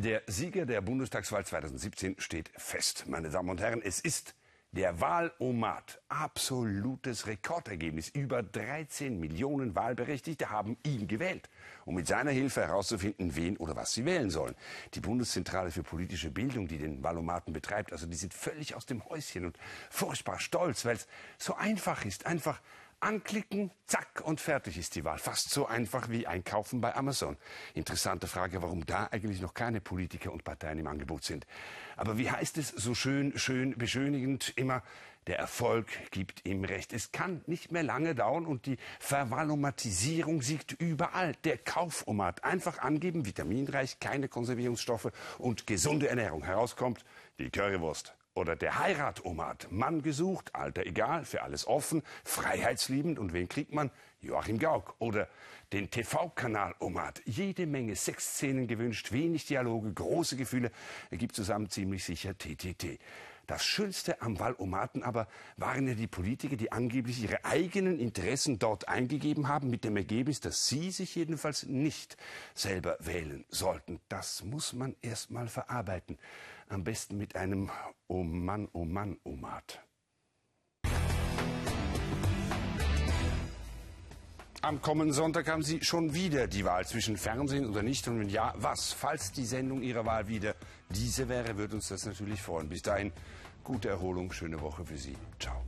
Der Sieger der Bundestagswahl 2017 steht fest. Meine Damen und Herren, es ist der Wahlomat. Absolutes Rekordergebnis. Über 13 Millionen Wahlberechtigte haben ihn gewählt, um mit seiner Hilfe herauszufinden, wen oder was sie wählen sollen. Die Bundeszentrale für politische Bildung, die den Wahlomaten betreibt, also die sind völlig aus dem Häuschen und furchtbar stolz, weil es so einfach ist. Einfach Anklicken, zack und fertig ist die Wahl. Fast so einfach wie einkaufen bei Amazon. Interessante Frage, warum da eigentlich noch keine Politiker und Parteien im Angebot sind. Aber wie heißt es so schön, schön beschönigend immer, der Erfolg gibt ihm recht. Es kann nicht mehr lange dauern und die Vervalomatisierung siegt überall. Der Kaufomat. Einfach angeben, vitaminreich, keine Konservierungsstoffe und gesunde Ernährung. Herauskommt die Currywurst. Oder der Heiratomat. Mann gesucht, Alter egal, für alles offen, freiheitsliebend. Und wen kriegt man? Joachim Gauck. Oder den TV-Kanal Omat. Jede Menge Sexszenen gewünscht, wenig Dialoge, große Gefühle. Ergibt zusammen ziemlich sicher TTT. Das Schönste am Wahlomaten aber waren ja die Politiker, die angeblich ihre eigenen Interessen dort eingegeben haben, mit dem Ergebnis, dass sie sich jedenfalls nicht selber wählen sollten. Das muss man erst mal verarbeiten. Am besten mit einem Oh Mann, oh Mann, Omat. Am kommenden Sonntag haben Sie schon wieder die Wahl zwischen Fernsehen oder nicht und wenn ja, was? Falls die Sendung Ihrer Wahl wieder diese wäre, würde uns das natürlich freuen. Bis dahin, gute Erholung, schöne Woche für Sie. Ciao.